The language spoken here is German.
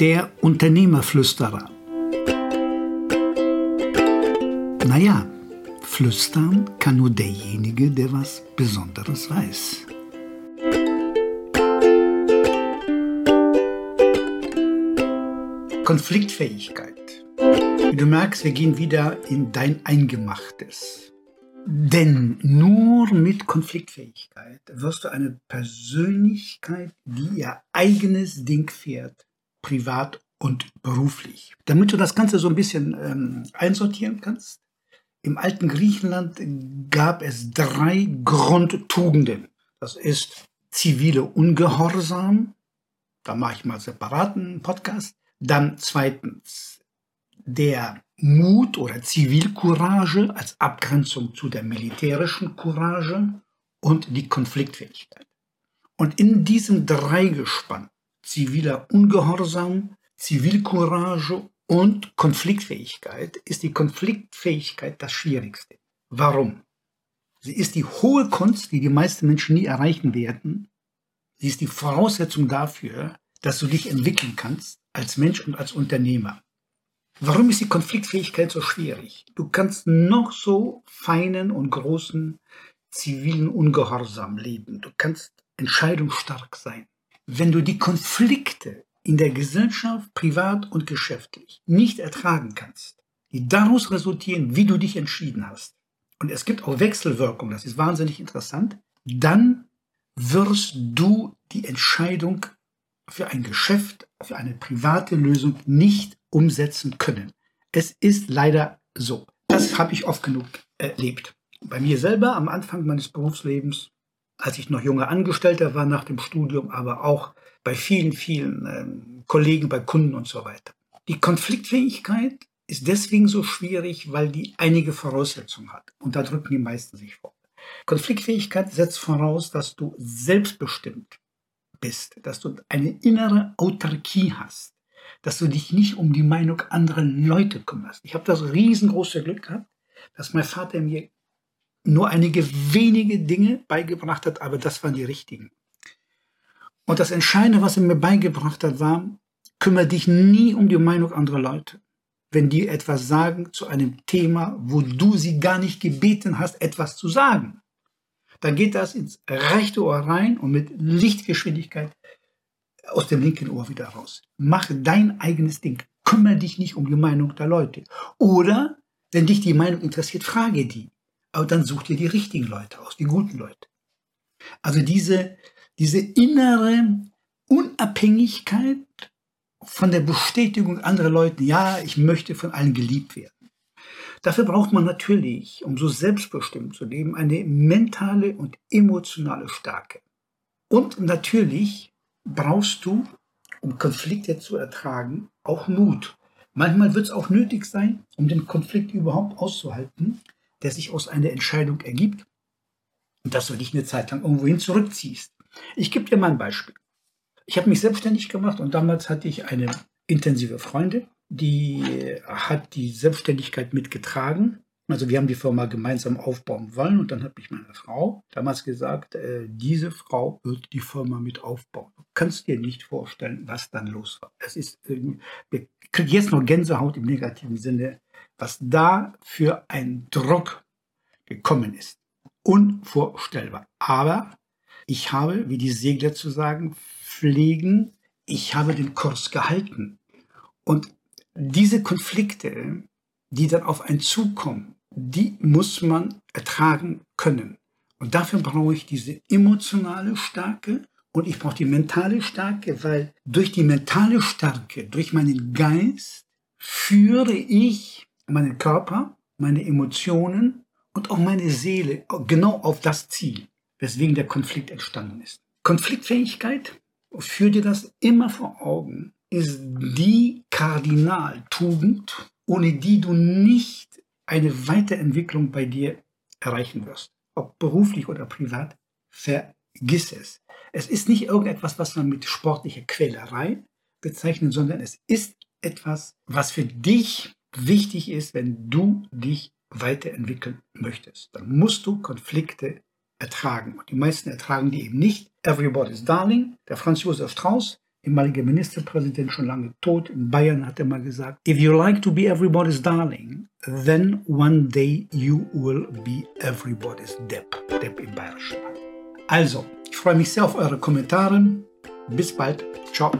Der Unternehmerflüsterer. Naja, flüstern kann nur derjenige, der was Besonderes weiß. Konfliktfähigkeit. Wie du merkst, wir gehen wieder in dein Eingemachtes. Denn nur mit Konfliktfähigkeit wirst du eine Persönlichkeit, die ihr eigenes Ding fährt, privat und beruflich. Damit du das Ganze so ein bisschen ähm, einsortieren kannst, im alten Griechenland gab es drei Grundtugenden. Das ist zivile Ungehorsam, da mache ich mal separaten Podcast. Dann zweitens der Mut oder Zivilcourage als Abgrenzung zu der militärischen Courage und die Konfliktfähigkeit. Und in diesem Dreigespann ziviler Ungehorsam, Zivilcourage und Konfliktfähigkeit ist die Konfliktfähigkeit das Schwierigste. Warum? Sie ist die hohe Kunst, die die meisten Menschen nie erreichen werden. Sie ist die Voraussetzung dafür, dass du dich entwickeln kannst als Mensch und als Unternehmer. Warum ist die Konfliktfähigkeit so schwierig? Du kannst noch so feinen und großen zivilen Ungehorsam leben. Du kannst entscheidungsstark sein. Wenn du die Konflikte in der Gesellschaft, privat und geschäftlich nicht ertragen kannst, die daraus resultieren, wie du dich entschieden hast, und es gibt auch Wechselwirkungen, das ist wahnsinnig interessant, dann wirst du die Entscheidung für ein Geschäft, für eine private Lösung nicht umsetzen können. Es ist leider so. Das habe ich oft genug erlebt. Bei mir selber am Anfang meines Berufslebens, als ich noch junger Angestellter war nach dem Studium, aber auch bei vielen, vielen ähm, Kollegen, bei Kunden und so weiter. Die Konfliktfähigkeit ist deswegen so schwierig, weil die einige Voraussetzungen hat. Und da drücken die meisten sich vor. Konfliktfähigkeit setzt voraus, dass du selbstbestimmt bist, dass du eine innere Autarkie hast, dass du dich nicht um die Meinung anderer Leute kümmerst. Ich habe das riesengroße Glück gehabt, dass mein Vater mir nur einige wenige Dinge beigebracht hat, aber das waren die richtigen. Und das Entscheidende, was er mir beigebracht hat, war, kümmere dich nie um die Meinung anderer Leute. Wenn die etwas sagen zu einem Thema, wo du sie gar nicht gebeten hast, etwas zu sagen dann geht das ins rechte Ohr rein und mit Lichtgeschwindigkeit aus dem linken Ohr wieder raus. Mach dein eigenes Ding. Kümmere dich nicht um die Meinung der Leute. Oder, wenn dich die Meinung interessiert, frage die. Aber dann such dir die richtigen Leute aus, die guten Leute. Also diese, diese innere Unabhängigkeit von der Bestätigung anderer Leute, ja, ich möchte von allen geliebt werden. Dafür braucht man natürlich, um so selbstbestimmt zu leben, eine mentale und emotionale Stärke. Und natürlich brauchst du, um Konflikte zu ertragen, auch Mut. Manchmal wird es auch nötig sein, um den Konflikt überhaupt auszuhalten, der sich aus einer Entscheidung ergibt und dass du dich eine Zeit lang irgendwohin zurückziehst. Ich gebe dir mal ein Beispiel. Ich habe mich selbstständig gemacht und damals hatte ich eine intensive Freundin die hat die Selbstständigkeit mitgetragen. Also wir haben die Firma gemeinsam aufbauen wollen und dann hat mich meine Frau damals gesagt, äh, diese Frau wird die Firma mit aufbauen. Du kannst dir nicht vorstellen, was dann los war. Es ist, äh, wir kriegen jetzt noch Gänsehaut im negativen Sinne, was da für ein Druck gekommen ist. Unvorstellbar. Aber ich habe, wie die Segler zu sagen pflegen, ich habe den Kurs gehalten. Und diese Konflikte, die dann auf einen zukommen, die muss man ertragen können. Und dafür brauche ich diese emotionale Stärke und ich brauche die mentale Stärke, weil durch die mentale Stärke, durch meinen Geist führe ich meinen Körper, meine Emotionen und auch meine Seele genau auf das Ziel, weswegen der Konflikt entstanden ist. Konfliktfähigkeit, führe dir das immer vor Augen, ist die Kardinaltugend, ohne die du nicht eine Weiterentwicklung bei dir erreichen wirst. Ob beruflich oder privat, vergiss es. Es ist nicht irgendetwas, was man mit sportlicher Quälerei bezeichnet, sondern es ist etwas, was für dich wichtig ist, wenn du dich weiterentwickeln möchtest. Dann musst du Konflikte ertragen. Und die meisten ertragen die eben nicht. Everybody's Darling, der Franz Josef Strauß, ehemaliger Ministerpräsident, schon lange tot. In Bayern hat er mal gesagt, If you like to be everybody's darling, then one day you will be everybody's Depp. Depp im Bayerischen. Also, ich freue mich sehr auf eure Kommentare. Bis bald. Ciao.